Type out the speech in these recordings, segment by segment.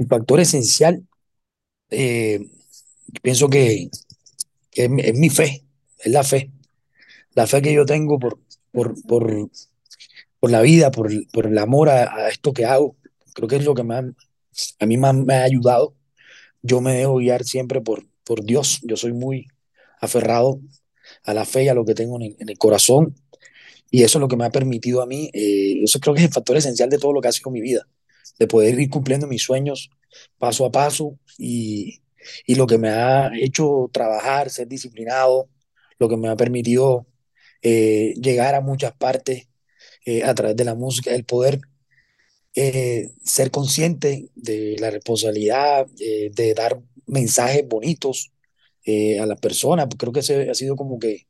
El factor esencial, eh, pienso que, que es, mi fe, es la fe, la fe que yo tengo por, por, por, por la vida, por, por el amor a, esto que hago. Creo que es lo que más, a mí más me ha ayudado. Yo me dejo guiar siempre por, por Dios. Yo soy muy aferrado a la fe y a lo que tengo en el, en el corazón. Y eso es lo que me ha permitido a mí, eh, eso creo que es el factor esencial de todo lo que ha sido mi vida, de poder ir cumpliendo mis sueños paso a paso y, y lo que me ha hecho trabajar, ser disciplinado, lo que me ha permitido eh, llegar a muchas partes eh, a través de la música, el poder eh, ser consciente de la responsabilidad de dar mensajes bonitos a las personas. Creo que ese ha sido como que,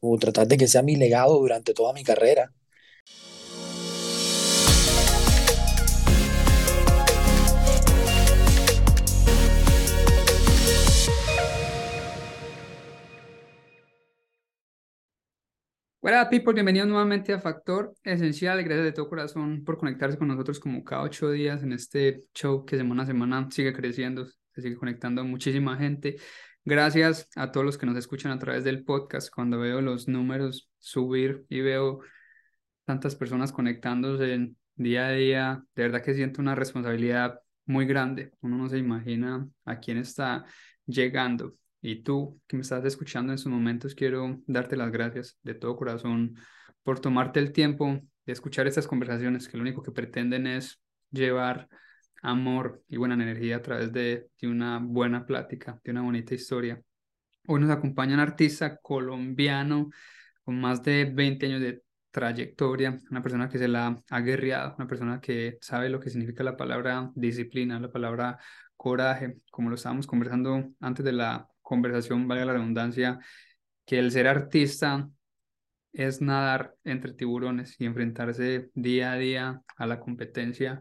como tratar de que sea mi legado durante toda mi carrera. Hola people, bienvenidos nuevamente a Factor Esencial. Gracias de todo corazón por conectarse con nosotros como cada ocho días en este show que semana a semana sigue creciendo, se sigue conectando muchísima gente. Gracias a todos los que nos escuchan a través del podcast. Cuando veo los números subir y veo tantas personas conectándose día a día, de verdad que siento una responsabilidad muy grande. Uno no se imagina a quién está llegando. Y tú que me estás escuchando en estos momentos, quiero darte las gracias de todo corazón por tomarte el tiempo de escuchar estas conversaciones que lo único que pretenden es llevar amor y buena energía a través de, de una buena plática, de una bonita historia. Hoy nos acompaña un artista colombiano con más de 20 años de trayectoria, una persona que se la ha guerreado, una persona que sabe lo que significa la palabra disciplina, la palabra coraje, como lo estábamos conversando antes de la conversación, valga la redundancia, que el ser artista es nadar entre tiburones y enfrentarse día a día a la competencia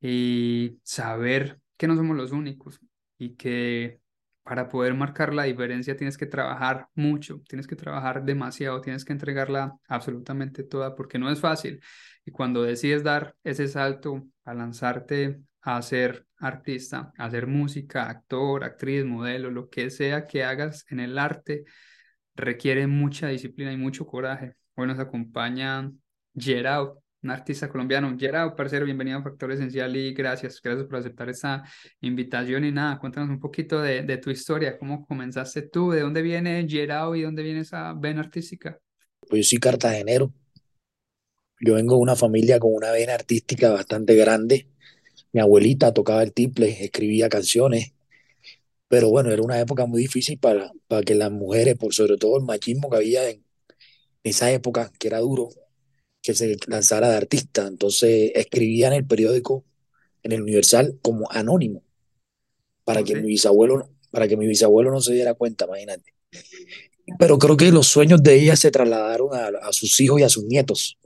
y saber que no somos los únicos y que para poder marcar la diferencia tienes que trabajar mucho, tienes que trabajar demasiado, tienes que entregarla absolutamente toda porque no es fácil. Y cuando decides dar ese salto a lanzarte a ser artista, hacer música, actor, actriz, modelo, lo que sea que hagas en el arte, requiere mucha disciplina y mucho coraje. Hoy nos acompaña Gerard, un artista colombiano. Gerard, parcero, bienvenido a Factor Esencial y gracias, gracias por aceptar esta invitación. Y nada, cuéntanos un poquito de, tu historia, cómo comenzaste tú, de dónde viene Gerard y dónde viene esa vena artística. Pues yo cartagenero, yo vengo de una familia con una vena artística bastante grande. Mi abuelita tocaba el tiple, escribía canciones, pero bueno, era una época muy difícil para, para que las mujeres, por sobre todo el machismo que había en esa época, que era duro, que se lanzara de artista. Entonces escribía en el periódico, en el Universal, como anónimo, para que mi bisabuelo, para que mi bisabuelo no se diera cuenta, imagínate. Pero creo que los sueños de ella se trasladaron a, a sus hijos y a sus nietos.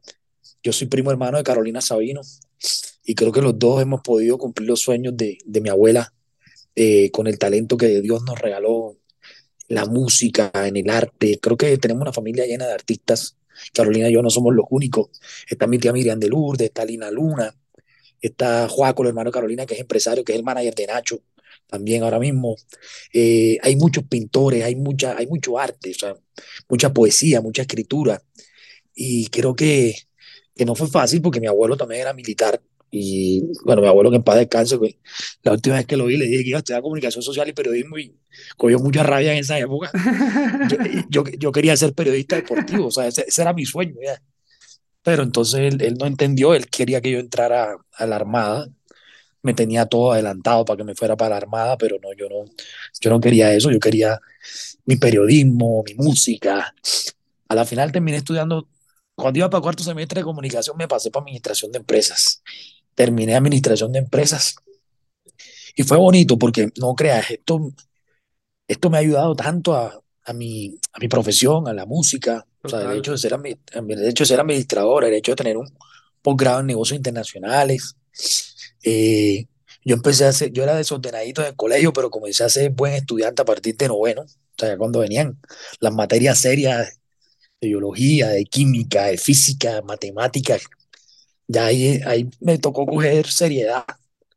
Yo soy primo hermano de Carolina Sabino y creo que los dos hemos podido cumplir los sueños de, de mi abuela eh, con el talento que Dios nos regaló, la música, en el arte. Creo que tenemos una familia llena de artistas. Carolina y yo no somos los únicos. Está mi tía Miriam de Lourdes, está Lina Luna, está Joaco, el hermano Carolina, que es empresario, que es el manager de Nacho, también ahora mismo. Eh, hay muchos pintores, hay, mucha, hay mucho arte, mucha poesía, mucha escritura. Y creo que, que no fue fácil porque mi abuelo también era militar. Y bueno, mi abuelo que en paz descanse, pues, la última vez que lo vi le dije que iba a estudiar comunicación social y periodismo y cogió mucha rabia en esa época. Yo, yo, yo quería ser periodista deportivo, o sea, ese, ese era mi sueño, ya. Pero entonces él, él no entendió, él quería que yo entrara a la Armada, me tenía todo adelantado para que me fuera para la Armada, pero no, yo no, yo no quería eso, yo quería mi periodismo, mi música. A la final terminé estudiando, cuando iba para cuarto semestre de comunicación me pasé para administración de empresas. Terminé administración de empresas y fue bonito porque no creas, esto, esto me ha ayudado tanto a, a mi, a mi profesión, a la música, o sea, el hecho de ser, el hecho de ser administrador, el hecho de tener un posgrado en negocios internacionales. Eh, yo empecé a hacer, yo era desordenadito en el colegio, pero comencé a ser buen estudiante a partir de noveno, o sea, cuando venían las materias serias de biología, de química, de física, matemáticas, ya ahí, ahí me tocó coger seriedad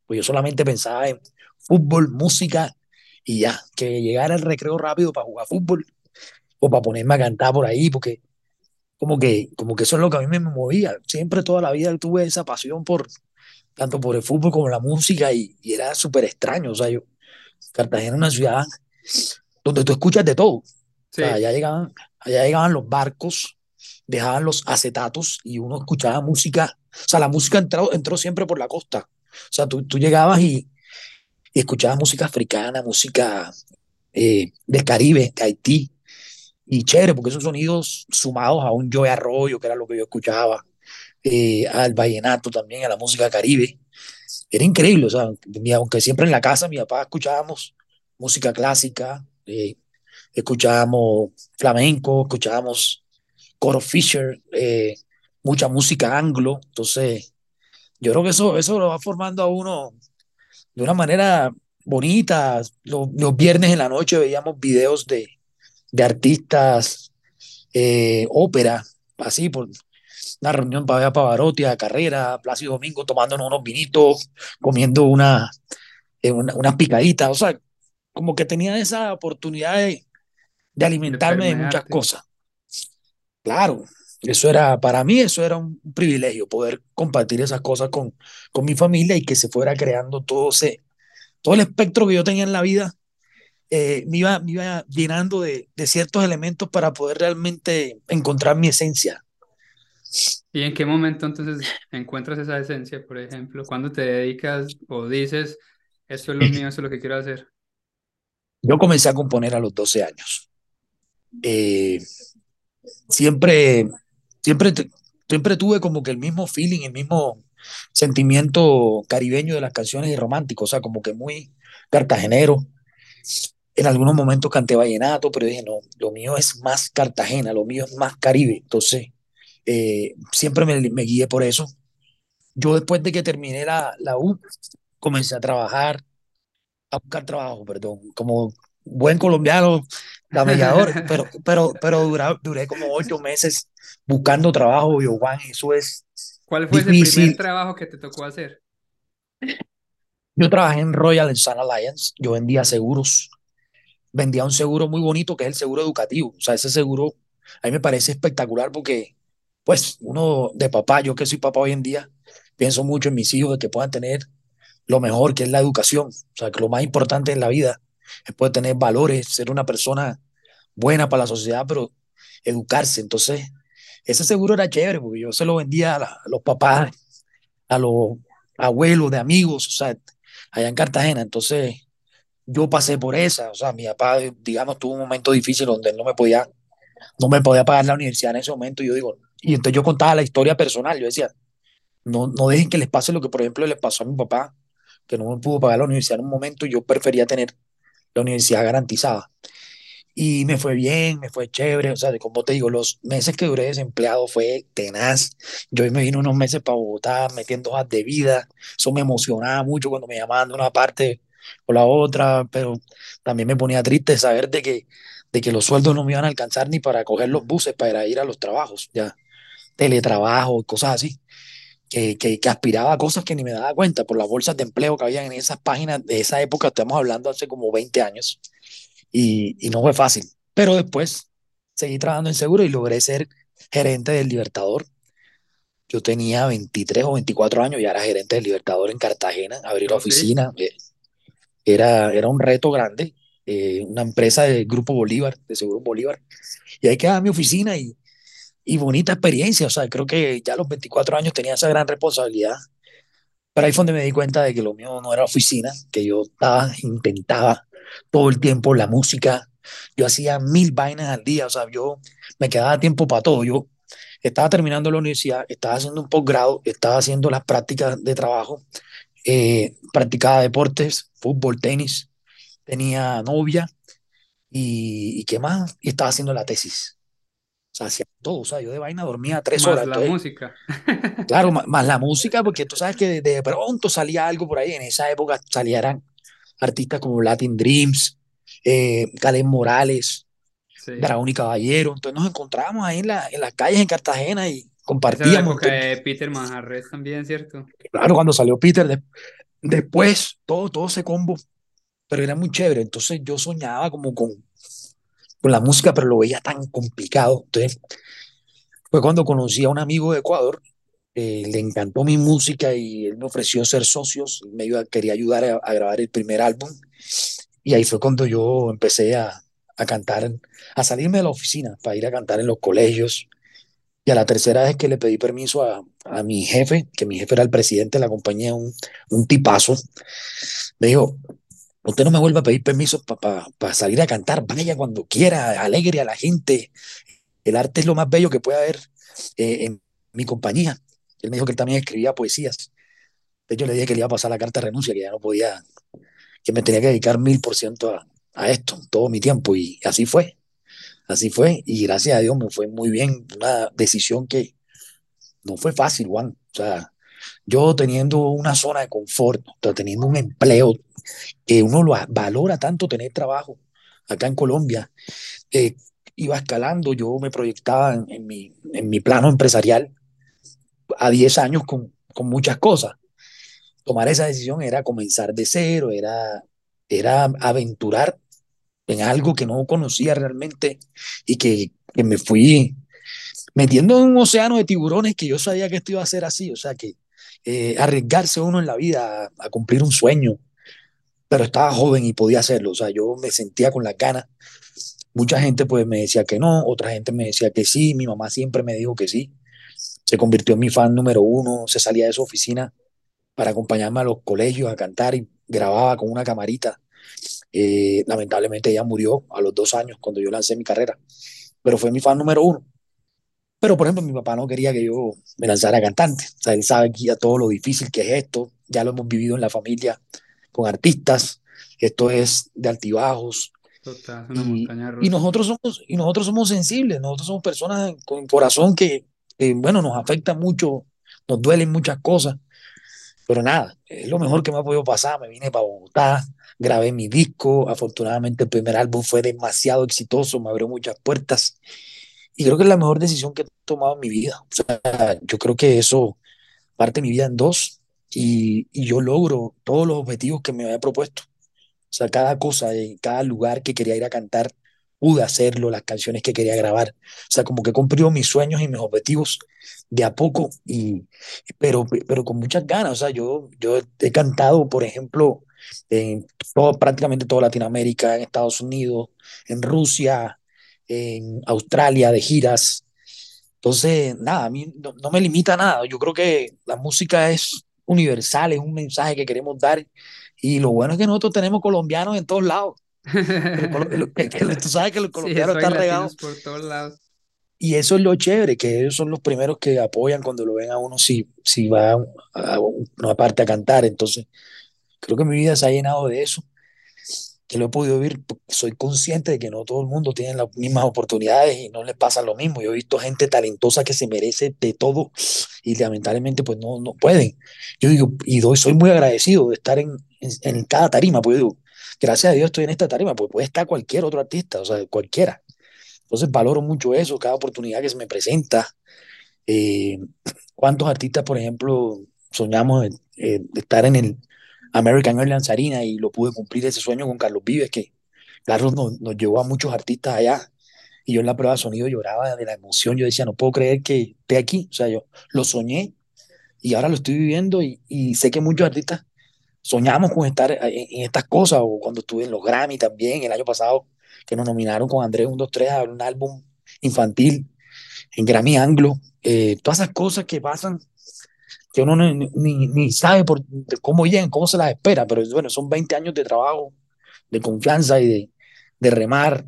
Pues yo solamente pensaba en fútbol, música y ya, que llegara el recreo rápido para jugar fútbol o para ponerme a cantar por ahí, porque como que, como que eso es lo que a mí me movía. Siempre toda la vida tuve esa pasión por, tanto por el fútbol como la música y, y era súper extraño. O sea, yo, Cartagena es una ciudad donde tú escuchas de todo. Sí. O sea, allá llegaban, allá llegaban los barcos, dejaban los acetatos y uno escuchaba música. O sea, la música entró, entró siempre por la costa. O sea, tú, tú llegabas y, y escuchabas música africana, música eh, del Caribe, de Haití. Y chévere, porque esos sonidos sumados a un Joe Arroyo, que era lo que yo escuchaba, eh, al vallenato también, a la música caribe. Era increíble, o sea, aunque siempre en la casa mi papá escuchábamos música clásica, eh, escuchábamos flamenco, escuchábamos Coro Fisher, eh, mucha música anglo, entonces yo creo que eso, eso lo va formando a uno de una manera bonita. Los, los viernes en la noche veíamos videos de, de artistas, eh, ópera, así, por una reunión para ver a Pavarotti, a Carrera, Plácido Domingo, tomándonos unos vinitos, comiendo una, eh, una, unas picaditas, o sea, como que tenía esa oportunidad de, de alimentarme de muchas cosas. Claro, eso era, para mí eso era un privilegio, poder compartir esas cosas con, con mi familia y que se fuera creando todo ese, todo el espectro que yo tenía en la vida, eh, me iba, me iba llenando de, de ciertos elementos para poder realmente encontrar mi esencia. ¿Y en qué momento entonces encuentras esa esencia, por ejemplo? ¿Cuándo te dedicas o dices, esto es lo mío, esto es lo que quiero hacer? Yo comencé a componer a los 12 años. Eh, siempre, siempre, siempre tuve como que el mismo feeling, el mismo sentimiento caribeño de las canciones y romántico, o sea, como que muy cartagenero. En algunos momentos canté vallenato, pero dije, no, lo mío es más Cartagena, lo mío es más Caribe. Entonces, eh, siempre me, me guié por eso. Yo después de que terminé la, la U, comencé a trabajar, a buscar trabajo, perdón, como buen colombiano, camellador, pero, pero, pero dura- duré como ocho meses buscando trabajo, yo, Juan, eso es ¿Cuál fue ese primer difícil. trabajo que te tocó hacer? Yo trabajé en Royal Sun Alliance, yo vendía seguros, vendía un seguro muy bonito que es el seguro educativo. O sea, ese seguro a mí me parece espectacular porque, pues, uno de papá, yo que soy papá hoy en día, pienso mucho en mis hijos de que puedan tener lo mejor, que es la educación. O sea, que lo más importante en la vida es poder tener valores, ser una persona buena para la sociedad, pero educarse. Entonces, ese seguro era chévere porque yo se lo vendía a los papás, a los abuelos de amigos, o sea, allá en Cartagena. Entonces, yo pasé por esa, o sea, mi papá, digamos, tuvo un momento difícil donde él no me podía, no me podía pagar la universidad en ese momento. Y yo digo, y entonces yo contaba la historia personal. Yo decía, no, no dejen que les pase lo que, por ejemplo, les pasó a mi papá, que no me pudo pagar la universidad en un momento. y Yo prefería tener la universidad garantizada. Y me fue bien, me fue chévere. O sea, como te digo, los meses que duré desempleado fue tenaz. Yo me vine unos meses para Bogotá metiendo hojas de vida. Eso me emocionaba mucho cuando me llamaban de una parte o la otra, pero también me ponía triste saber de que, de que los sueldos no me iban a alcanzar ni para coger los buses para ir a los trabajos, ya, teletrabajo, cosas así. Que, que, que aspiraba a cosas que ni me daba cuenta por las bolsas de empleo que habían en esas páginas de esa época, estamos hablando hace como 20 años y, y no fue fácil. Pero después seguí trabajando en seguro y logré ser gerente del Libertador. Yo tenía 23 o 24 años y era gerente del Libertador en Cartagena, abrir la ¿Oh, sí? oficina. eh, Era, era un reto grande, eh, una empresa del Grupo Bolívar, de Seguro Bolívar. Y ahí quedaba mi oficina y, y bonita experiencia. O sea, creo que ya a los 24 años tenía esa gran responsabilidad. Pero ahí fue donde me di cuenta de que lo mío no era oficina, que yo estaba, intentaba todo el tiempo la música. Yo hacía mil vainas al día, o sea, yo me quedaba tiempo para todo. Yo estaba terminando la universidad, estaba haciendo un posgrado, estaba haciendo las prácticas de trabajo, eh, practicaba deportes, fútbol, tenis, tenía novia y, y qué más, y estaba haciendo la tesis. Sea, hacía todo, o sea, yo de vaina dormía tres Más horas, la entonces música. Claro, más, la música, porque tú sabes que de, de pronto salía algo por ahí. En esa época salían artistas como Latin Dreams, eh, Morales, Sí. Dragón y Caballero. Entonces nos encontrábamos ahí en, la, en las calles en Cartagena y Esa la compartíamos. época Entonces, de Peter Manjarres también, ¿cierto? claro, cuando salió Peter, de- después todo, todo ese combo, pero era muy chévere. Entonces yo soñaba como con, con la música, pero lo veía tan complicado. Entonces fue cuando conocí a un amigo de Ecuador, eh, le encantó mi música y él me ofreció ser socios, me iba, quería ayudar a, grabar el primer álbum. Y ahí fue cuando yo empecé a, a cantar, a salirme de la oficina para ir a cantar en los colegios. Y a la tercera vez que le pedí permiso a, a mi jefe, que mi jefe era el presidente de la compañía, un, un tipazo, me dijo, usted no me vuelva a pedir permiso para pa, salir a cantar, vaya cuando quiera, alegre a la gente. El arte es lo más bello que puede haber eh, en mi compañía. Él me dijo que él también escribía poesías. Hecho, le dije que le iba a pasar la carta de renuncia, que ya no podía, que me tenía que dedicar mil por ciento a, a esto, todo mi tiempo. Y así fue, así fue. Y gracias a Dios me fue muy bien. Una decisión que no fue fácil, Juan. O sea, yo teniendo una zona de confort, teniendo un empleo que uno lo valora tanto tener trabajo acá en Colombia, eh, iba escalando, yo me proyectaba en, mi, en mi plano empresarial a 10 años con, con muchas cosas. Tomar esa decisión era comenzar de cero, era, era aventurar en algo que no conocía realmente y que, que me fui metiendo en un océano de tiburones que yo sabía que esto iba a ser así, o sea que eh, arriesgarse uno en la vida a, cumplir un sueño, pero estaba joven y podía hacerlo, o sea, yo me sentía con las ganas. Mucha gente pues me decía que no, otra gente me decía que sí, mi mamá siempre me dijo que sí, se convirtió en mi fan número uno, se salía de su oficina para acompañarme a los colegios a cantar y grababa con una camarita. Eh, lamentablemente ella murió a los dos años cuando yo lancé mi carrera, pero fue mi fan número uno. Pero, por ejemplo, mi papá no quería que yo me lanzara cantante. O sea, él sabe ya todo lo difícil que es esto. Ya lo hemos vivido en la familia con artistas. Esto es de altibajos. Total, una Y, montaña y, rusa. nosotros somos, y nosotros somos sensibles. Nosotros somos personas con corazón que, que, bueno, nos afecta mucho, nos duelen muchas cosas. Pero nada, es lo mejor que me ha podido pasar. Me vine para Bogotá, grabé mi disco. Afortunadamente, el primer álbum fue demasiado exitoso, me abrió muchas puertas. Y creo que es la mejor decisión que he tomado en mi vida. O sea, yo creo que eso parte mi vida en dos y, y yo logro todos los objetivos que me había propuesto. O sea, cada cosa, en cada lugar que quería ir a cantar, pude hacerlo, las canciones que quería grabar. O sea, como que he cumplido mis sueños y mis objetivos de a poco, y, pero, pero con muchas ganas. O sea, yo, yo he cantado, por ejemplo, en todo, prácticamente toda Latinoamérica, en Estados Unidos, en Rusia, en Australia, de giras. Entonces, nada, a mí no, no me limita a nada. Yo creo que la música es universal, es un mensaje que queremos dar y lo bueno es que nosotros tenemos colombianos en todos lados. Que, el colo- que- que tú sabes que los Sí, colombianos hay están regados por todos lados. y eso es lo chévere, que ellos son los primeros que apoyan cuando lo ven a uno si, si va a una parte a cantar. Entonces, creo que mi vida se ha llenado de eso, que lo he podido vivir. Soy consciente de que no todo el mundo tiene las mismas oportunidades y no les pasa lo mismo. Yo he visto gente talentosa que se merece de todo y lamentablemente pues no, no pueden. Yo digo, y doy, soy muy agradecido de estar en, en, cada tarima, pues digo, gracias a Dios estoy en esta tarima, pues puede estar cualquier otro artista, o sea, cualquiera. Entonces valoro mucho eso, cada oportunidad que se me presenta. Eh, ¿Cuántos artistas, por ejemplo, soñamos estar en el American Airlines Arena y lo pude cumplir ese sueño con Carlos Vives, que Carlos nos, nos llevó a muchos artistas allá. Y yo en la prueba de sonido lloraba de la emoción, yo decía, no puedo creer que esté aquí, o sea, yo lo soñé y ahora lo estoy viviendo y, y sé que muchos artistas soñamos con estar en, en, estas cosas, o cuando estuve en los Grammy también, el año pasado, que nos nominaron con Andrés 123 a un álbum infantil en Grammy Anglo, eh, todas esas cosas que pasan que uno ni, ni, ni sabe por, cómo llegan, cómo se las espera, pero bueno, son 20 años de trabajo, de confianza y de, de remar.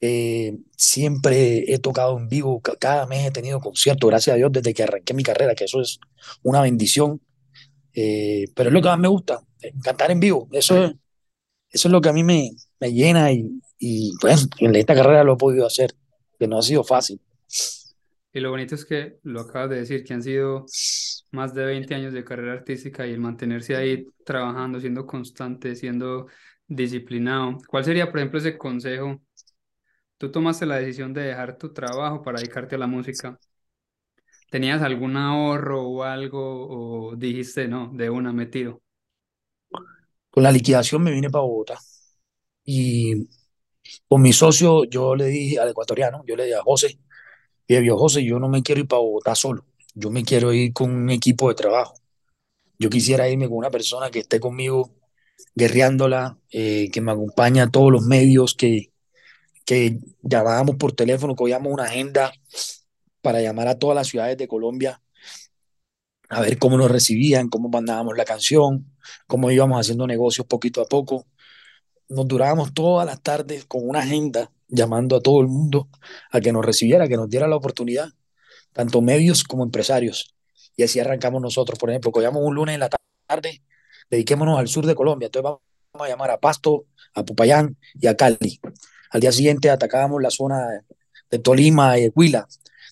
Eh, siempre he tocado en vivo, cada mes he tenido conciertos, gracias a Dios, desde que arranqué mi carrera, que eso es una bendición. Eh, pero es lo que más me gusta, cantar en vivo. Eso es, eso es lo que a mí me, me llena y, y pues en esta carrera lo he podido hacer, que no ha sido fácil. Y lo bonito es que lo acabas de decir, que han sido más de 20 años de carrera artística y el mantenerse ahí trabajando, siendo constante, siendo disciplinado. ¿Cuál sería, por ejemplo, ese consejo? Tú tomaste la decisión de dejar tu trabajo para dedicarte a la música. ¿Tenías algún ahorro o algo o dijiste, no, de una me tiro? Con la liquidación me vine para Bogotá y con mi socio yo le dije al ecuatoriano, yo le dije a José, y vio José, yo no me quiero ir para Bogotá solo, yo me quiero ir con un equipo de trabajo. Yo quisiera irme con una persona que esté conmigo guerreándola, eh, que me acompañe a todos los medios, que, que llamábamos por teléfono, cogíamos una agenda para llamar a todas las ciudades de Colombia a ver cómo nos recibían, cómo mandábamos la canción, cómo íbamos haciendo negocios poquito a poco. Nos durábamos todas las tardes con una agenda llamando a todo el mundo a que nos recibiera, que nos diera la oportunidad, tanto medios como empresarios. Y así arrancamos nosotros. Por ejemplo, cogíamos un lunes en la tarde, dediquémonos al sur de Colombia. Entonces vamos a llamar a Pasto, a Popayán y a Cali. Al día siguiente atacábamos la zona de Tolima y Huila.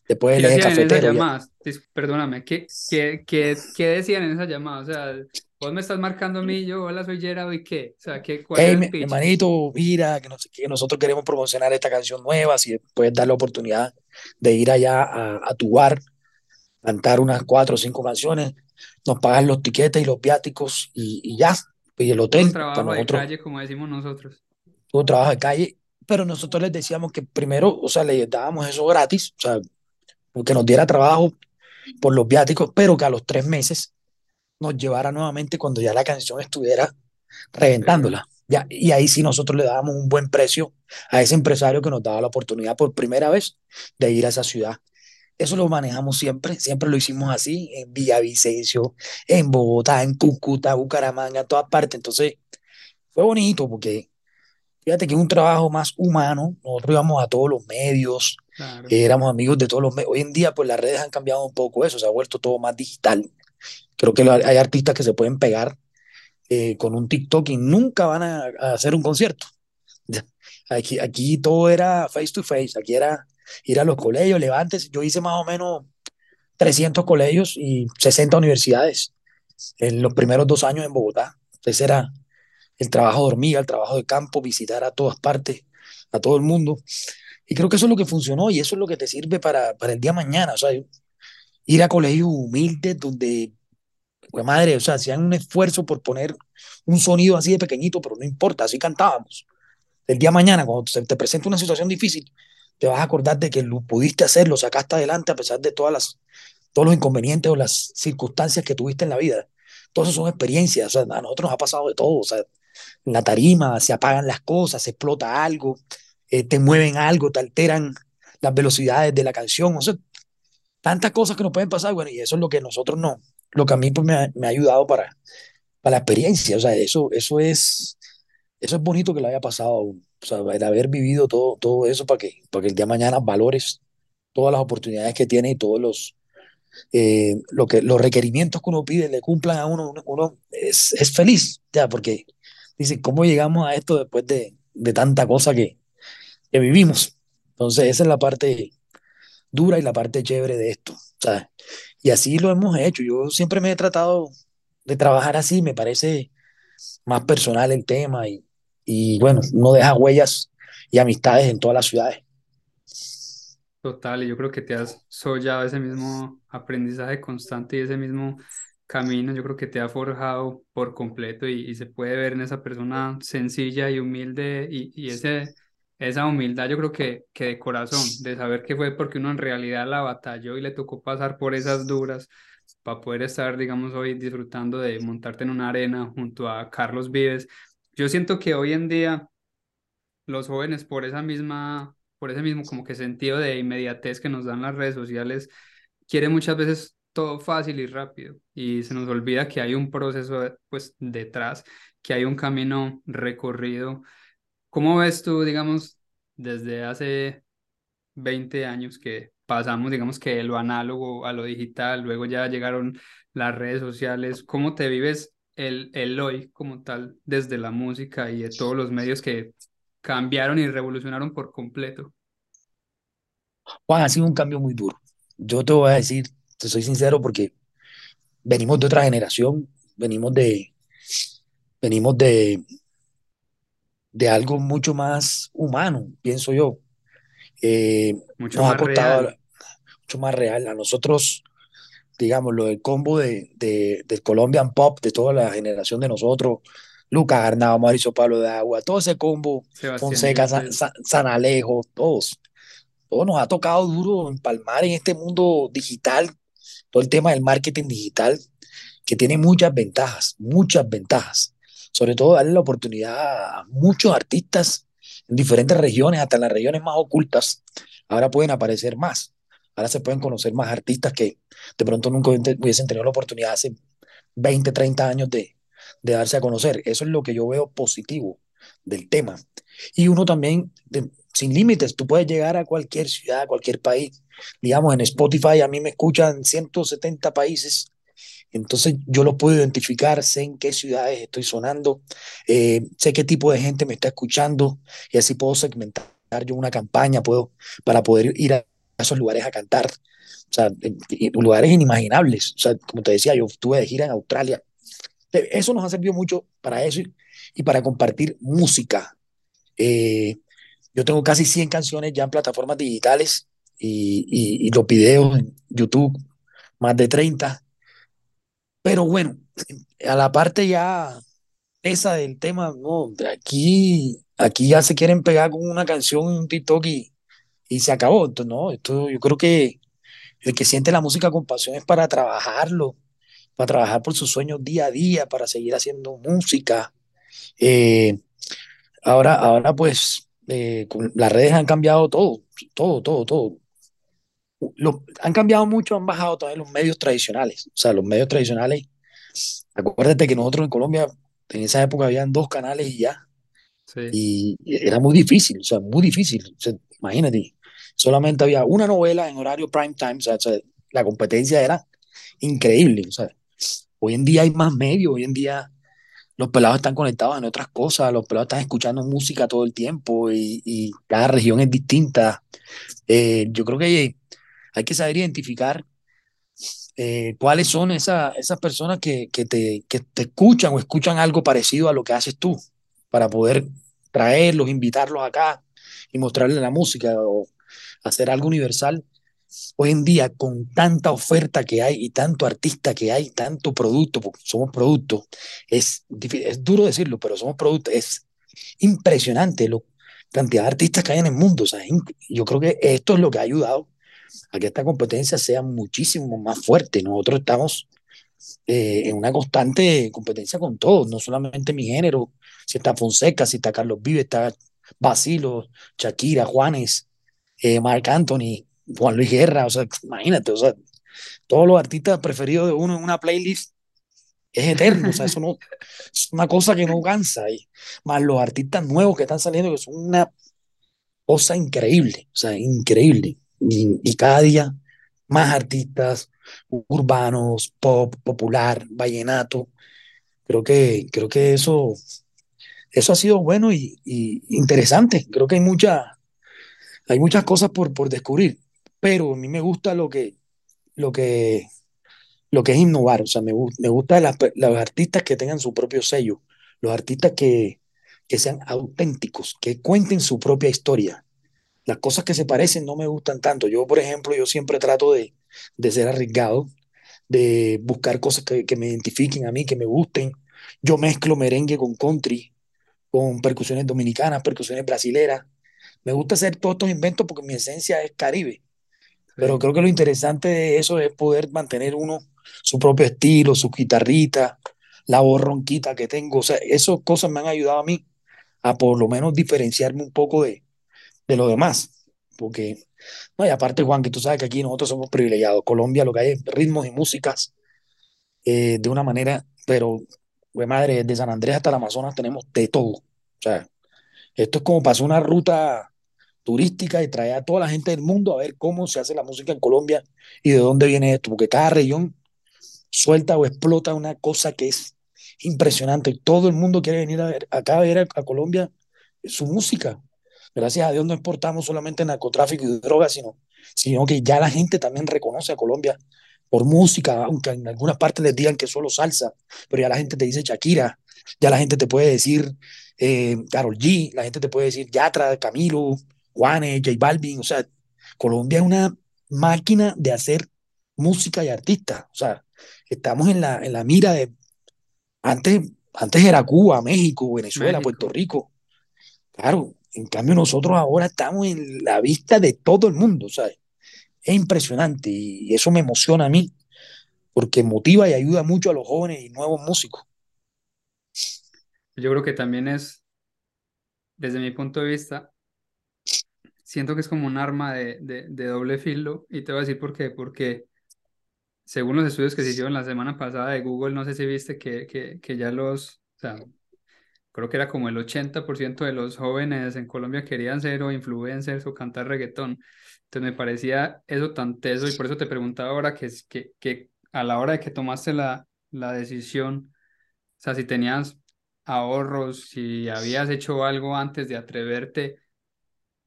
Después el ¿Qué eje esas cafetero. llamadas? Perdóname, ¿qué, qué, qué, qué decían en esas llamadas? O sea, vos me estás marcando a mí, yo, hola, soy Gerard, ¿y qué? O sea, ¿qué, cuál Hey, era el mi, hermanito, mira, que, nosotros queremos promocionar esta canción nueva, si puedes dar la oportunidad de ir allá a, a tu bar, cantar unas cuatro o cinco canciones, nos pagan los tiquetes y los viáticos y, y ya, y el hotel, para trabajo de nosotros, calle, como decimos nosotros. todo trabajo de calle, pero nosotros les decíamos que primero, o sea, les dábamos eso gratis, o sea, que nos diera trabajo por los viáticos, pero que a los tres meses nos llevara nuevamente cuando ya la canción estuviera reventándola. Ya, y ahí sí nosotros le dábamos un buen precio a ese empresario que nos daba la oportunidad por primera vez de ir a esa ciudad. Eso lo manejamos siempre, siempre lo hicimos así, en Villavicencio, en Bogotá, en Cúcuta, Bucaramanga, en todas partes. Entonces fue bonito porque fíjate que es un trabajo más humano. Nosotros íbamos a todos los medios, Claro. éramos amigos de todos los medios. Hoy en día, pues las redes han cambiado un poco eso, se ha vuelto todo más digital. Creo que hay artistas que se pueden pegar eh, con un TikTok y nunca van a, hacer un concierto. Aquí, aquí todo era face to face, aquí era ir a los colegios, levantes. Yo hice más o menos 300 colegios y 60 universidades en los primeros dos años en Bogotá. Entonces era el trabajo de hormiga, el trabajo de campo, visitar a todas partes, a todo el mundo. Y creo que eso es lo que funcionó y eso es lo que te sirve para, para el día mañana. O sea, ir a colegios humildes donde, pues madre, o sea, hacían un esfuerzo por poner un sonido así de pequeñito, pero no importa, así cantábamos. El día de mañana, cuando se te presenta una situación difícil, te vas a acordar de que lo pudiste hacer, lo sacaste adelante a pesar de todas las, todos los inconvenientes o las circunstancias que tuviste en la vida. Todas esas son experiencias, o sea, a nosotros nos ha pasado de todo, o sea, en la tarima se apagan las cosas, se explota algo, eh, te mueven algo, te alteran las velocidades de la canción, o sea, tantas cosas que nos pueden pasar, bueno, y eso es lo que nosotros no, lo que a mí pues, me, ha, me ha ayudado para, para la experiencia, o sea, eso, eso es, eso es bonito que le haya pasado o sea, el haber vivido todo, todo eso para que, para que el día de mañana valores todas las oportunidades que tiene y todos los, eh, lo que, los requerimientos que uno pide le cumplan a uno, uno, uno es, es, feliz, ya, porque dice, ¿cómo llegamos a esto después de, de tanta cosa que, que vivimos? Entonces, esa es la parte dura y la parte chévere de esto, ¿sabes? Y así lo hemos hecho. Yo siempre me he tratado de trabajar así, me parece más personal el tema y, y bueno, uno deja huellas y amistades en todas las ciudades. Total, y yo creo que te has sollado ese mismo aprendizaje constante y ese mismo camino, yo creo que te ha forjado por completo y, y se puede ver en esa persona sencilla y humilde y, y ese, esa humildad yo creo que, que de corazón, de saber que fue porque uno en realidad la batalló y le tocó pasar por esas duras para poder estar, digamos, hoy disfrutando de montarte en una arena junto a Carlos Vives. Yo siento que hoy en día los jóvenes por esa misma por ese mismo como que sentido de inmediatez que nos dan las redes sociales, quiere muchas veces todo fácil y rápido y se nos olvida que hay un proceso pues detrás, que hay un camino recorrido. ¿Cómo ves tú, digamos, desde hace 20 años que pasamos, digamos que de lo análogo a lo digital, luego ya llegaron las redes sociales, ¿cómo te vives el, el hoy como tal desde la música y de todos los medios que cambiaron y revolucionaron por completo. Juan, ha sido un cambio muy duro. Yo te voy a decir, te soy sincero, porque venimos de otra generación, venimos de, venimos de, de algo mucho más humano, pienso yo. Eh, mucho nos más ha costado real. mucho más real. A nosotros, digamos, lo del combo de, de, del Colombian Pop, de toda la generación de nosotros, Lucas Arnao, Mauricio Pablo de Agua, todo ese combo, Sebastián Fonseca, San, San Alejo, todos. Todos nos ha tocado duro empalmar en este mundo digital, todo el tema del marketing digital, que tiene muchas ventajas, muchas ventajas. Sobre todo darle la oportunidad a muchos artistas en diferentes regiones, hasta las regiones más ocultas. Ahora pueden aparecer más. Ahora se pueden conocer más artistas que de pronto nunca hubiesen tenido la oportunidad hace 20, 30 años de, de darse a conocer. Eso es lo que yo veo positivo del tema. Y uno también, sin límites, tú puedes llegar a cualquier ciudad, a cualquier país. Digamos, en Spotify a mí me escuchan 170 países entonces yo lo puedo identificar, sé en qué ciudades estoy sonando, eh, sé qué tipo de gente me está escuchando y así puedo segmentar yo una campaña puedo, para poder ir a esos lugares a cantar. O sea, lugares inimaginables. O sea, como te decía, yo estuve de gira en Australia. Eso nos ha servido mucho para eso y, y para compartir música. Eh, yo tengo casi 100 canciones ya en plataformas digitales y, y, y los videos en YouTube, más de 30 pero bueno, a la parte ya esa del tema, no, aquí, aquí ya se quieren pegar con una canción en un TikTok y, y se acabó. Entonces, no, esto yo creo que el que siente la música con pasión es para trabajarlo, para trabajar por sus sueños día a día, para seguir haciendo música. Eh, ahora, ahora pues eh, las redes han cambiado todo, todo, todo, todo. Lo, han cambiado mucho, han bajado también los medios tradicionales. O sea, los medios tradicionales Acuérdate que nosotros en Colombia, en esa época, habían dos canales y ya. Sí. Y era muy difícil, o sea, muy difícil. O sea, imagínate, solamente había una novela en horario prime time, o sea, o sea, la competencia era increíble. O sea, hoy en día hay más medios, hoy en día los pelados están conectados en otras cosas, los pelados están escuchando música todo el tiempo y, y cada región es distinta. Eh, yo creo que hay que saber identificar eh, cuáles son esa, esas personas que, que, te, que te escuchan o escuchan algo parecido a lo que haces tú, para poder traerlos, invitarlos acá y mostrarles la música o hacer algo universal. Hoy en día, con tanta oferta que hay y tanto artista que hay, tanto producto, porque somos productos, es, es duro decirlo, pero somos productos, es impresionante la cantidad de artistas que hay en el mundo. O yo creo que esto es lo que ha ayudado a que esta competencia sea muchísimo más fuerte. Nosotros estamos eh, en una constante competencia con todos, no solamente mi género, si está Fonseca, si está Carlos Vive, está Basilo, Shakira, Juanes, eh, Marc Anthony, Juan Luis Guerra, o sea, imagínate, o sea, todos los artistas preferidos de uno en una playlist es eterno, o sea, eso no, es una cosa que no cansa, y más los artistas nuevos que están saliendo, que son una cosa increíble, o sea, increíble y, cada día más artistas urbanos, pop, popular, vallenato. Creo que, creo que eso, eso ha sido bueno y, interesante. Creo que hay, mucha, hay muchas cosas por, por descubrir, pero a mí me gusta lo que, lo que, lo que es innovar. O sea, me, me gusta las, los artistas que tengan su propio sello, los artistas que, que sean auténticos, que cuenten su propia historia las cosas que se parecen no me gustan tanto. Yo, por ejemplo, yo siempre trato de, de ser arriesgado, de buscar cosas que, que, me identifiquen a mí, que me gusten. Yo mezclo merengue con country, con percusiones dominicanas, percusiones brasileras. Me gusta hacer todos estos inventos porque mi esencia es caribe. Sí. Pero creo que lo interesante de eso es poder mantener uno su propio estilo, su guitarrita, la voz ronquita que tengo. O sea, esas cosas me han ayudado a mí a por lo menos diferenciarme un poco de, de lo demás. Porque, no, y aparte, Juan, que tú sabes que aquí nosotros somos privilegiados. Colombia lo que hay es ritmos y músicas eh, de una manera, pero, güey, madre, desde San Andrés hasta el Amazonas tenemos de todo. O sea, esto es como pasar una ruta turística y traer a toda la gente del mundo a ver cómo se hace la música en Colombia y de dónde viene esto, porque cada región suelta o explota una cosa que es impresionante. Todo el mundo quiere venir a ver, acá a ver a, a Colombia su música. Gracias a Dios no exportamos solamente narcotráfico y drogas, sino, sino que ya la gente también reconoce a Colombia por música, aunque en algunas partes les digan que solo salsa, pero ya la gente te dice Shakira, ya la gente te puede decir eh, Karol G, la gente te puede decir Yatra, Camilo, Juanes, J Balvin, o sea, Colombia es una máquina de hacer música y artistas, o sea, estamos en la, en la mira de, antes Antes era Cuba, México, Venezuela, Puerto. Rico. Claro, en cambio nosotros ahora estamos en la vista de todo el mundo, ¿sabes? Es impresionante y eso me emociona a mí porque motiva y ayuda mucho a los jóvenes y nuevos músicos. Yo creo que también es, desde mi punto de vista, siento que es como un arma de, de, doble filo y te voy a decir por qué, porque según los estudios que se hicieron la semana pasada de Google, no sé si viste que, que, que ya los, o sea, creo que era como el 80% de los jóvenes en Colombia querían ser o influencers o cantar reggaetón. Entonces me parecía eso tan teso y por eso te preguntaba ahora que, que, que a la hora de que tomaste la, la decisión, o sea, si tenías ahorros, si habías hecho algo antes de atreverte,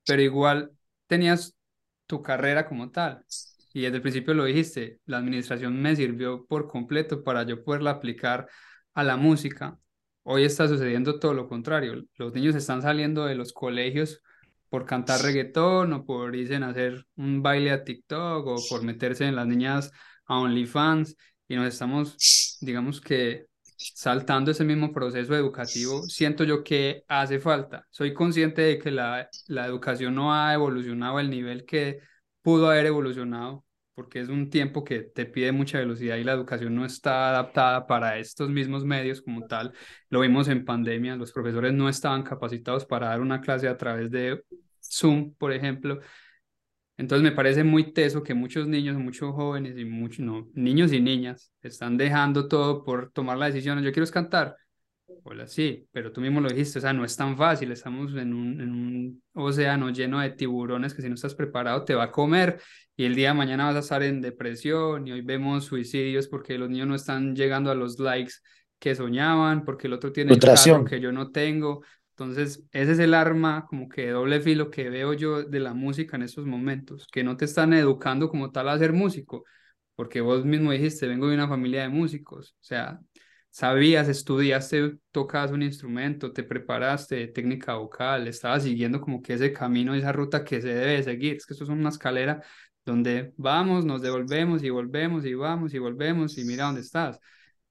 pero igual tenías tu carrera como tal. Y desde el principio lo dijiste, la administración me sirvió por completo para yo poderla aplicar a la música. Hoy está sucediendo todo lo contrario. Los niños están saliendo de los colegios por cantar reggaetón o por irse a hacer un baile a TikTok o por meterse en las niñas a OnlyFans y nos estamos, digamos que, saltando ese mismo proceso educativo, siento yo que hace falta. Soy consciente de que la, la educación no ha evolucionado al nivel que pudo haber evolucionado, porque es un tiempo que te pide mucha velocidad y la educación no está adaptada para estos mismos medios como tal. Lo vimos en pandemia, los profesores no estaban capacitados para dar una clase a través de Zoom, por ejemplo. Entonces me parece muy teso que muchos niños, muchos jóvenes y muchos, no, niños y niñas están dejando todo por tomar la decisión. Yo quiero cantar. Hola, sí, pero tú mismo lo dijiste, o sea, no es tan fácil. Estamos en un, en un océano lleno de tiburones que si no estás preparado te va a comer y el día de mañana vas a estar en depresión y hoy vemos suicidios porque los niños no están llegando a los likes que soñaban, porque el otro tiene el carro que yo no tengo. Entonces, ese es el arma como que de doble filo que veo yo de la música en esos momentos, que no te están educando como tal a ser músico, porque vos mismo dijiste, vengo de una familia de músicos, o sea, sabías, estudiaste, tocabas un instrumento, te preparaste, técnica vocal, estabas siguiendo como que ese camino, esa ruta que se debe seguir, es que esto es una escalera donde vamos, nos devolvemos y volvemos y vamos y volvemos y mira dónde estás.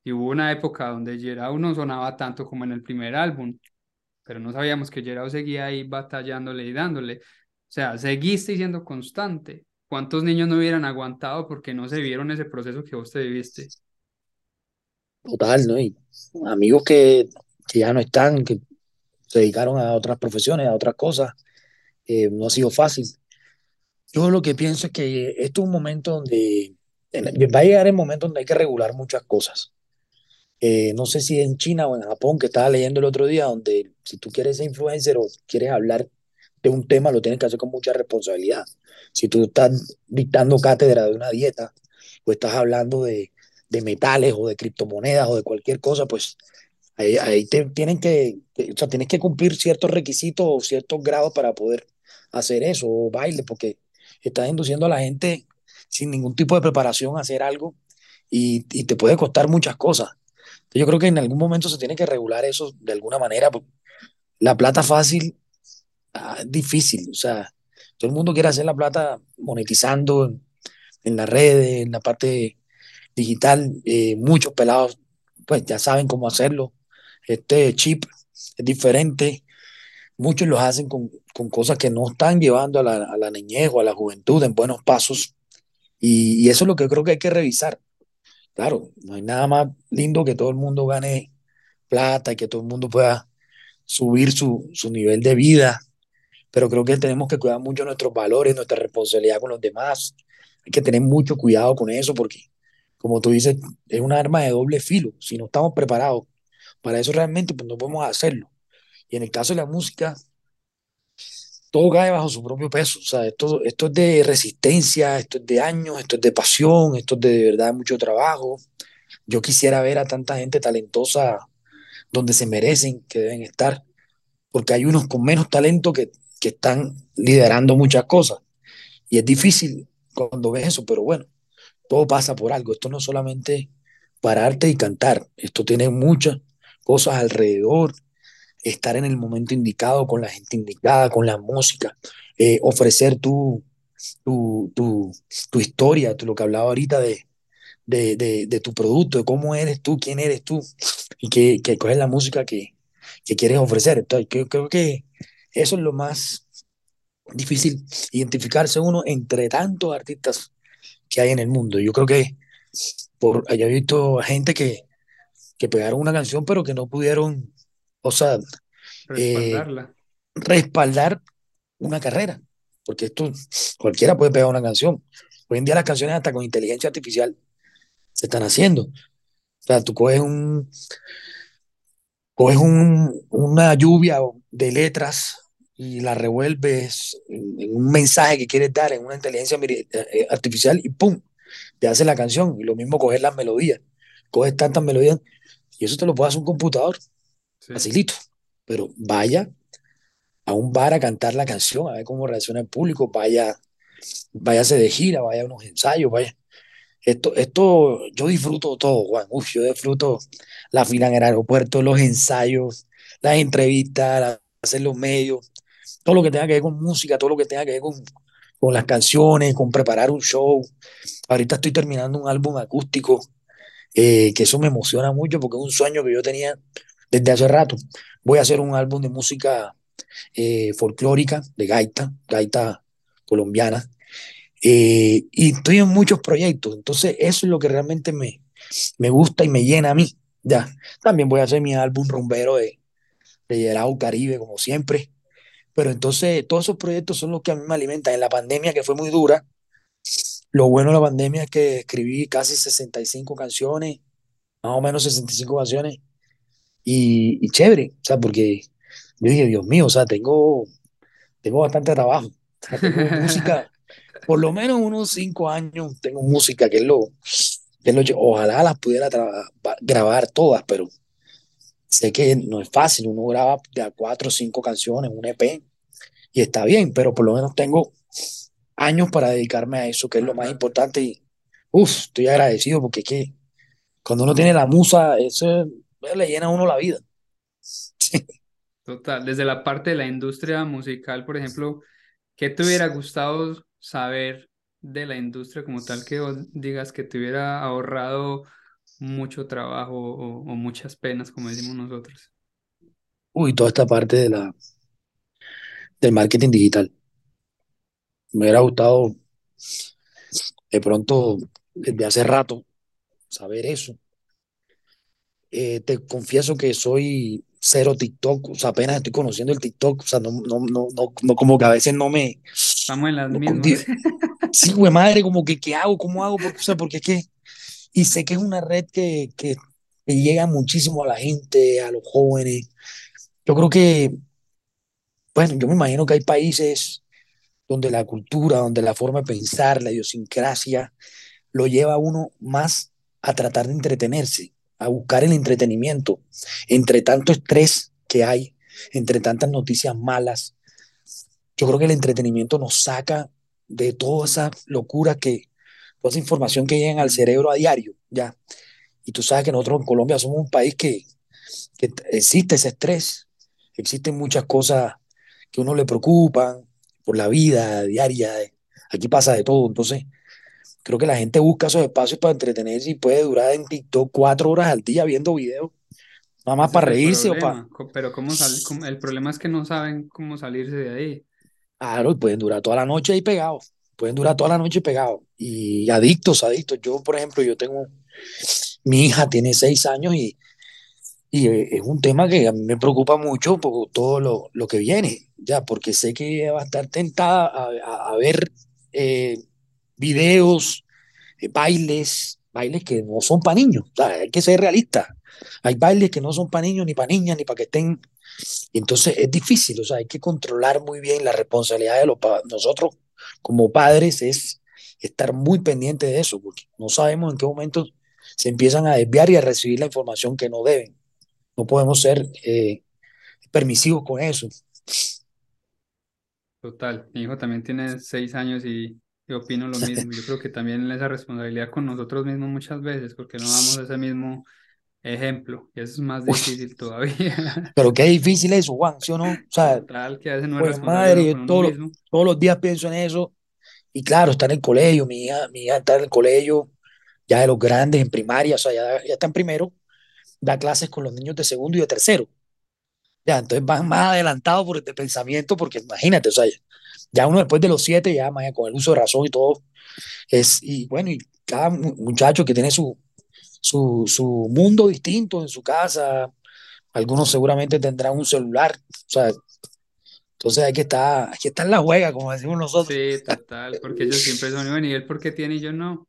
Y hubo una época donde Gerard no sonaba tanto como en el primer álbum, pero no sabíamos que Gerard seguía ahí batallándole y dándole. O sea, seguiste siendo constante. ¿Cuántos niños no hubieran aguantado porque no se vieron ese proceso que vos te viviste? Total, ¿no? Y amigos que, ya no están, que se dedicaron a otras profesiones, a otras cosas, eh, no ha sido fácil. Yo lo que pienso es que esto es un momento donde va a llegar el momento donde hay que regular muchas cosas. Eh, no sé si en China o en Japón, que estaba leyendo el otro día, donde si tú quieres ser influencer o quieres hablar de un tema, lo tienes que hacer con mucha responsabilidad. Si tú estás dictando cátedra de una dieta o estás hablando de, de metales o de criptomonedas o de cualquier cosa, pues ahí, ahí te, tienen que, o sea, tienes que cumplir ciertos requisitos o ciertos grados para poder hacer eso, o baile, porque estás induciendo a la gente sin ningún tipo de preparación a hacer algo y, y te puede costar muchas cosas. Yo creo que en algún momento se tiene que regular eso de alguna manera. La plata fácil ah, es difícil, o sea, todo el mundo quiere hacer la plata monetizando en, en las redes, en la parte digital. Eh, muchos pelados, pues ya saben cómo hacerlo. Este chip es diferente. Muchos lo hacen con, con cosas que no están llevando a la, a la, niñez o a la juventud en buenos pasos. Y, y eso es lo que creo que hay que revisar. Claro, no hay nada más lindo que todo el mundo gane plata y que todo el mundo pueda subir su, su nivel de vida, pero creo que tenemos que cuidar mucho nuestros valores, nuestra responsabilidad con los demás. Hay que tener mucho cuidado con eso porque, como tú dices, es un arma de doble filo. Si no estamos preparados para eso realmente, pues no podemos hacerlo. Y en el caso de la música, todo cae bajo su propio peso. O sea, esto, es de resistencia, esto es de años, esto es de pasión, esto es de, de verdad mucho trabajo. Yo quisiera ver a tanta gente talentosa donde se merecen, que deben estar, porque hay unos con menos talento que, que están liderando muchas cosas. Y es difícil cuando ves eso, pero bueno, todo pasa por algo. Esto no es solamente pararte y cantar, esto tiene muchas cosas alrededor, estar en el momento indicado, con la gente indicada, con la música, eh, ofrecer tu, tu, tu, tu historia, tu, lo que hablaba ahorita de, de, de, tu producto, de cómo eres tú, quién eres tú, y que, que coges la música que, que quieres ofrecer. Entonces, creo que eso es lo más difícil, identificarse uno entre tantos artistas que hay en el mundo. Yo creo que por he visto gente que, que pegaron una canción, pero que no pudieron, o sea, eh, Respaldarla. respaldar una carrera, porque esto cualquiera puede pegar una canción. Hoy en día las canciones hasta con inteligencia artificial se están haciendo. O sea, tú coges un, coges un, una lluvia de letras y la revuelves en, un mensaje que quieres dar en una inteligencia eh, eh, artificial y ¡pum! te hace la canción. Y lo mismo coger las melodías. Coges tantas melodías y eso te lo puede hacer un computador, Sí, facilito. Pero vaya a un bar a cantar la canción, a ver cómo reacciona el público, vaya, váyase de gira, vaya a unos ensayos, vaya. Esto, esto, yo disfruto todo, Juan. Uf, yo disfruto la fila en el aeropuerto, los ensayos, las entrevistas, la- hacer los medios, todo lo que tenga que ver con música, todo lo que tenga que ver con, con las canciones, con preparar un show. Ahorita estoy terminando un álbum acústico, eh, que eso me emociona mucho porque es un sueño que yo tenía desde hace rato. Voy a hacer un álbum de música eh, folclórica, de gaita, gaita colombiana, eh, y estoy en muchos proyectos, entonces eso es lo que realmente me, me gusta y me llena a mí. Ya, también voy a hacer mi álbum rumbero de, de Yerao Caribe, como siempre, pero entonces todos esos proyectos son los que a mí me alimentan. En la pandemia, que fue muy dura, lo bueno de la pandemia es que escribí casi 65 canciones, más o menos 65 canciones, y, y chévere, o sea, porque yo dije, Dios mío, o sea, tengo, tengo bastante trabajo, o sea, tengo música, por lo menos unos cinco años tengo música, que es lo, que es lo ojalá las pudiera grabar todas, pero sé que no es fácil, uno graba de a cuatro o cinco canciones, un EP, y está bien, pero por lo menos tengo años para dedicarme a eso, que es lo más importante, y uff, estoy agradecido porque es que cuando uno tiene la musa, eso le llena a uno la vida. Total. Desde la parte de la industria musical, por ejemplo, ¿qué te hubiera gustado saber de la industria como tal que digas que te hubiera ahorrado mucho trabajo o, o muchas penas, como decimos nosotros? Uy, toda esta parte de la, del marketing digital. Me hubiera gustado de pronto, desde hace rato, saber eso. Eh, te confieso que soy cero TikTok, o sea, apenas estoy conociendo el TikTok, o sea, no, no, no, no, como que a veces no me, Estamos en las mismas. sí, güey, madre, como que, ¿qué hago? ¿Cómo hago? Porque, o sea, porque es que, y sé que es una red que, que, llega muchísimo a la gente, a los jóvenes. Yo creo que, bueno, yo me imagino que hay países donde la cultura, donde la forma de pensar, la idiosincrasia, lo lleva a uno más a tratar de entretenerse, a buscar el entretenimiento, entre tanto estrés que hay, entre tantas noticias malas. Yo creo que el entretenimiento nos saca de toda esa locura que, toda esa información que llega al cerebro a diario, ya. Y tú sabes que nosotros en Colombia somos un país que, que existe ese estrés, existen muchas cosas que a uno le preocupan por la vida diaria, aquí pasa de todo, entonces Creo que la gente busca esos espacios para entretenerse y puede durar en TikTok cuatro horas al día viendo videos, nada más Ese para reírse o para... Pero cómo sal, el problema es que no saben cómo salirse de ahí. Claro, y pueden durar toda la noche ahí pegados. Pueden durar toda la noche pegados. Y adictos, adictos. Yo, por ejemplo, yo tengo... Mi hija tiene seis años y, y eh, es un tema que a mí me preocupa mucho por todo lo, lo que viene, ya, porque sé que va a estar tentada a, ver eh, videos eh, bailes, bailes que no son para niños, hay que ser realista. Hay bailes que no son para niños, ni para niñas, ni para que estén. Entonces es difícil, o sea, hay que controlar muy bien la responsabilidad de los nosotros como padres es estar muy pendiente de eso, porque no sabemos en qué momento se empiezan a desviar y a recibir la información que no deben. No podemos ser eh, permisivos con eso. Total. Mi hijo también tiene seis años y, y opino lo mismo. Yo creo que también esa responsabilidad con nosotros mismos muchas veces, porque no damos ese mismo ejemplo y eso es más Uy, difícil todavía. pero qué difícil eso, Juan, ¿sí o no? O sea, Total, que a veces no es pues madre, yo uno todos los, días pienso en eso Y claro, está en el colegio, mi hija, mi hija está en el colegio, ya de los grandes en primaria, o sea, ya, ya está en primero, da clases con los niños de segundo y de tercero. Ya, entonces van más adelantados por el pensamiento, porque imagínate, o sea, ya uno después de los siete, ya con el uso de razón y todo, es, y bueno, y cada muchacho que tiene su, su, su mundo distinto en su casa, algunos seguramente tendrán un celular, o sea, entonces hay que estar, hay que estar en la juega, como decimos nosotros. Sí, total, porque ellos siempre son, bueno, ¿y él por qué tiene y yo no?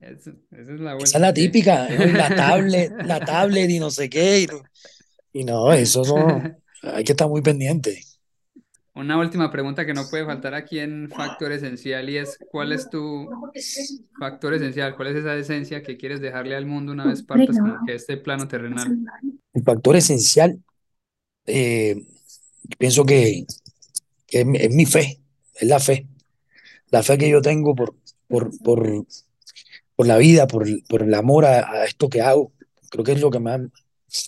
esa es la, esa es la típica, la tablet, la tablet y no sé qué. Y, y no, eso no, hay que estar muy pendiente. Una última pregunta que no puede faltar aquí en Factor Esencial y es, ¿cuál es tu factor esencial? ¿Cuál es esa esencia que quieres dejarle al mundo una vez partas como que este plano terrenal? El factor esencial, eh, pienso que, es, mi fe, es la fe. La fe que yo tengo por, por, por, por la vida, por, por el amor a, esto que hago. Creo que es lo que más,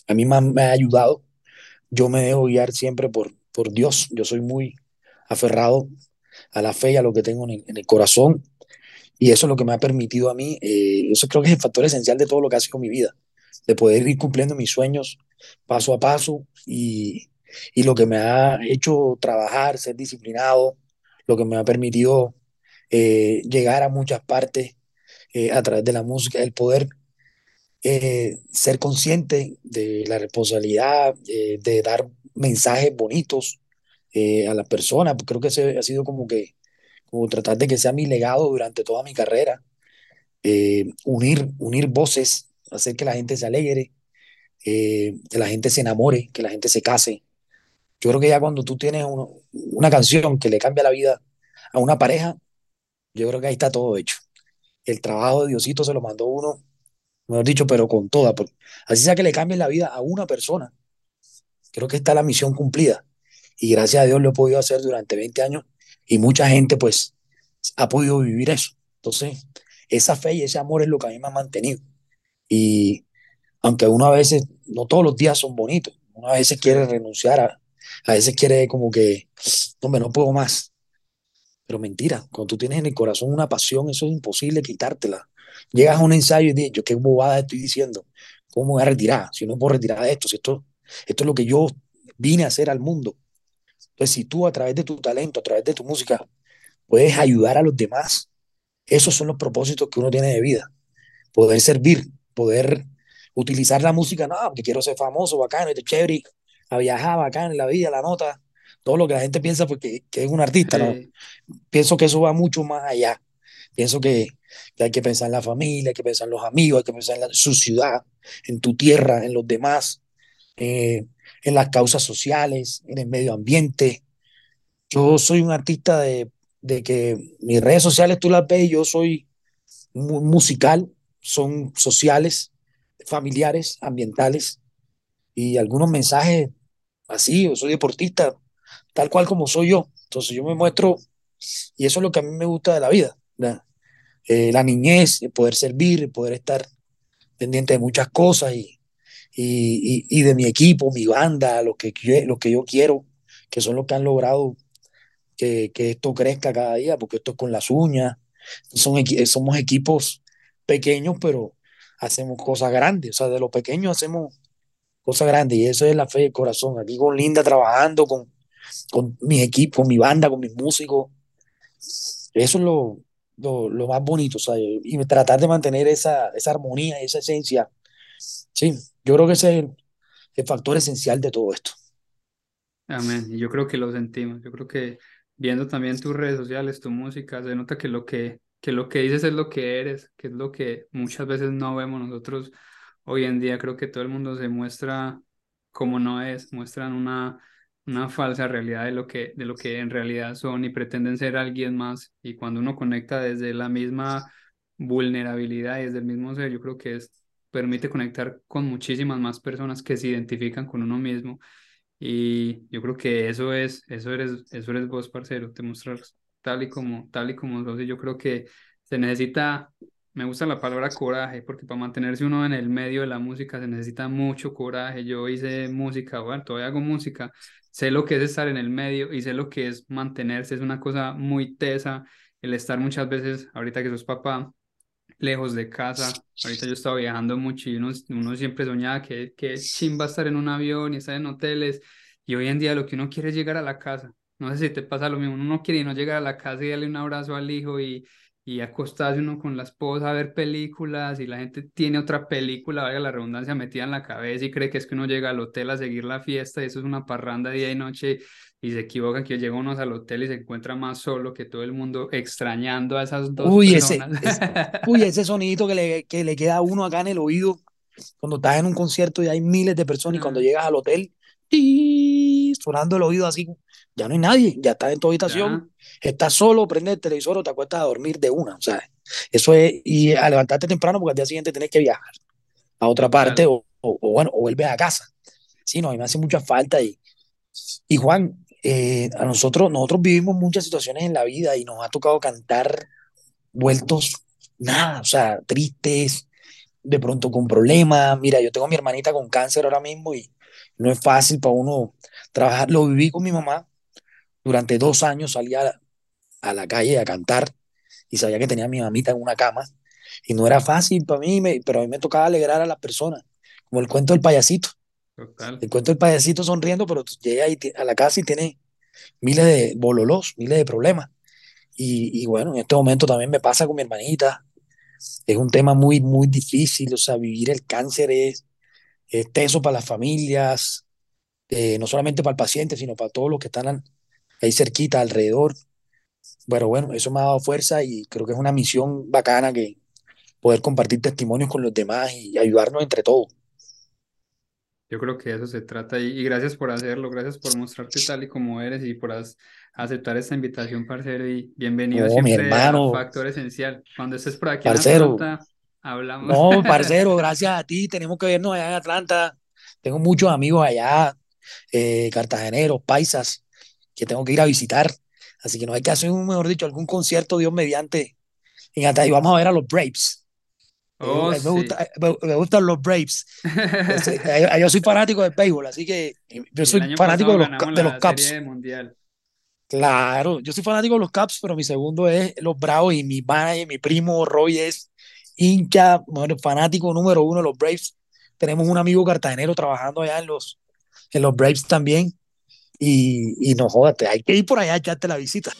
a mí más me ha ayudado. Yo me dejo guiar siempre por, por Dios. Yo soy muy aferrado a la fe y a lo que tengo en el, corazón. Y eso es lo que me ha permitido a mí, eh, eso creo que es el factor esencial de todo lo que ha sido mi vida, de poder ir cumpliendo mis sueños paso a paso y, y lo que me ha hecho trabajar, ser disciplinado, lo que me ha permitido eh, llegar a muchas partes eh, a través de la música, el poder ser consciente de la responsabilidad de dar mensajes bonitos eh, a las personas. Creo que ese ha sido como que, como tratar de que sea mi legado durante toda mi carrera. Eh, unir, unir voces, hacer que la gente se alegre, eh, que la gente se enamore, que la gente se case. Yo creo que ya cuando tú tienes una canción que le cambia la vida a una pareja, yo creo que ahí está todo hecho. El trabajo de Diosito se lo mandó uno, mejor dicho, pero con toda. Así sea que le cambie la vida a una persona, creo que está la misión cumplida. Y gracias a Dios lo he podido hacer durante 20 años y mucha gente pues ha podido vivir eso. Entonces, esa fe y ese amor es lo que a mí me ha mantenido. Y aunque uno a veces, no todos los días son bonitos, uno a veces quiere renunciar, a, a veces quiere como que, hombre, no puedo más. Pero mentira, cuando tú tienes en el corazón una pasión, eso es imposible quitártela. Llegas a un ensayo y dices, yo qué bobada estoy diciendo, ¿cómo me voy a retirar? Si no puedo retirar de esto, si esto esto es lo que yo vine a hacer al mundo. Entonces, si tú a través de tu talento, a través de tu música, puedes ayudar a los demás, esos son los propósitos que uno tiene de vida. Poder servir, poder utilizar la música, no, que quiero ser famoso, bacano, este chévere, a viajar bacán en la vida, la nota, todo lo que la gente piensa porque que es un artista, ¿no? Pienso que eso va mucho más allá. Pienso que, que, hay que pensar en la familia, hay que pensar en los amigos, hay que pensar en la, su ciudad, en tu tierra, en los demás. Eh, en las causas sociales, en el medio ambiente. Yo soy un artista de, de que mis redes sociales tú las ves, yo soy musical, son sociales, familiares, ambientales y algunos mensajes así, yo soy deportista, tal cual como soy yo. Entonces yo me muestro y eso es lo que a mí me gusta de la vida. Eh, la niñez, el poder servir, poder estar pendiente de muchas cosas y, y, y, de mi equipo, mi banda, lo que, lo que yo quiero, que son los que han logrado que, que esto crezca cada día, porque esto es con las uñas. Son, somos equipos pequeños, pero hacemos cosas grandes. O sea, de lo pequeño hacemos cosas grandes. Y eso es la fe del corazón. Aquí con Linda trabajando, con, con mis equipos, con mi banda, con mis músicos. Eso es lo, lo, lo más bonito. Sea, y tratar de mantener esa, esa armonía esa esencia. Sí, yo creo que ese es el, factor esencial de todo esto. Amén. Y yo creo que lo sentimos. Yo creo que viendo también tus redes sociales, tu música, se nota que lo que, que lo que dices es lo que eres, que es lo que muchas veces no vemos nosotros hoy en día. Creo que todo el mundo se muestra como no es, muestran una, una falsa realidad de lo, que, de lo que en realidad son y pretenden ser alguien más. Y cuando uno conecta desde la misma vulnerabilidad y desde el mismo ser, yo creo que es permite conectar con muchísimas más personas que se identifican con uno mismo. Y yo creo que eso es, eso eres, eso eres vos, parcero, te mostras tal y como, tal y como sos. Y yo creo que se necesita, me gusta la palabra coraje, porque para mantenerse uno en el medio de la música se necesita mucho coraje. Yo hice música, bueno, todavía hago música, sé lo que es estar en el medio y sé lo que es mantenerse, es una cosa muy tesa el estar muchas veces, ahorita que sos papá, lejos de casa. Ahorita yo estaba viajando mucho y uno, uno siempre soñaba que, que chimba estar en un avión y estar en hoteles. Y hoy en día lo que uno quiere es llegar a la casa. No sé si te pasa lo mismo. Uno no quiere no llegar a la casa y darle un abrazo al hijo y, y acostarse uno con la esposa a ver películas y la gente tiene otra película, vaya la redundancia, metida en la cabeza y cree que es que uno llega al hotel a seguir la fiesta y eso es una parranda día y noche y se equivoca que llega uno al hotel y se encuentra más solo que todo el mundo extrañando a esas dos uy, personas. Ese, uy, ese sonidito que le, que le queda a uno acá en el oído cuando estás en un concierto y hay miles de personas y cuando llegas al hotel, sonando el oído así, ya no hay nadie, ya estás en tu habitación, ya. estás solo, prendes el televisor o te acuestas a dormir de una, o sea, eso es, y a levantarte temprano porque al día siguiente tienes que viajar a otra parte o, o, o, bueno, o vuelves a casa. Sí, no, a mí me hace mucha falta y, y Juan, eh, a nosotros, nosotros vivimos muchas situaciones en la vida y nos ha tocado cantar vueltos nada, o sea, tristes, de pronto con problemas. Mira, yo tengo a mi hermanita con cáncer ahora mismo y no es fácil para uno trabajar. Lo viví con mi mamá durante dos años, salía a la calle a cantar y sabía que tenía a mi mamita en una cama y no era fácil para mí, me, pero a mí me tocaba alegrar a las personas, como el cuento del payasito. Total. El cuento del payasito sonriendo, pero llega ahí a la casa y tiene miles de bololos, miles de problemas. Y, y, bueno, en este momento también me pasa con mi hermanita. Es un tema muy, muy difícil. O sea, vivir el cáncer es, es teso para las familias, eh, no solamente para el paciente, sino para todos los que están ahí cerquita, alrededor. Pero bueno, eso me ha dado fuerza y creo que es una misión bacana que poder compartir testimonios con los demás y ayudarnos entre todos. Yo creo que de eso se trata y, y, gracias por hacerlo, gracias por mostrarte tal y como eres y por as, aceptar esta invitación, parcero, y bienvenido No, siempre mi hermano. a Factor Esencial. Cuando estés por aquí Parcero. en hablamos. No, parcero, gracias a ti. Tenemos que vernos allá en Atlanta. Tengo muchos amigos allá, eh, cartageneros, paisas, que tengo que ir a visitar. Así que no hay que hacer, un, mejor dicho, algún concierto, Dios mediante, en Atlanta. Y vamos a ver a los Braves. Eh, Oh, me, sí. gusta- me- me gustan los Braves. Ese- eh, yo soy fanático del béisbol, así que yo soy fanático de los, de los Caps. mundial. Claro, yo soy fanático de los Caps, pero mi segundo es los Bravos y mi manager, mi primo Roy es hincha, fanático número uno de los Braves. Tenemos un amigo cartagenero trabajando allá en los, en los Braves también. Y, y no jodas, hay que ir por allá a echarte la visita.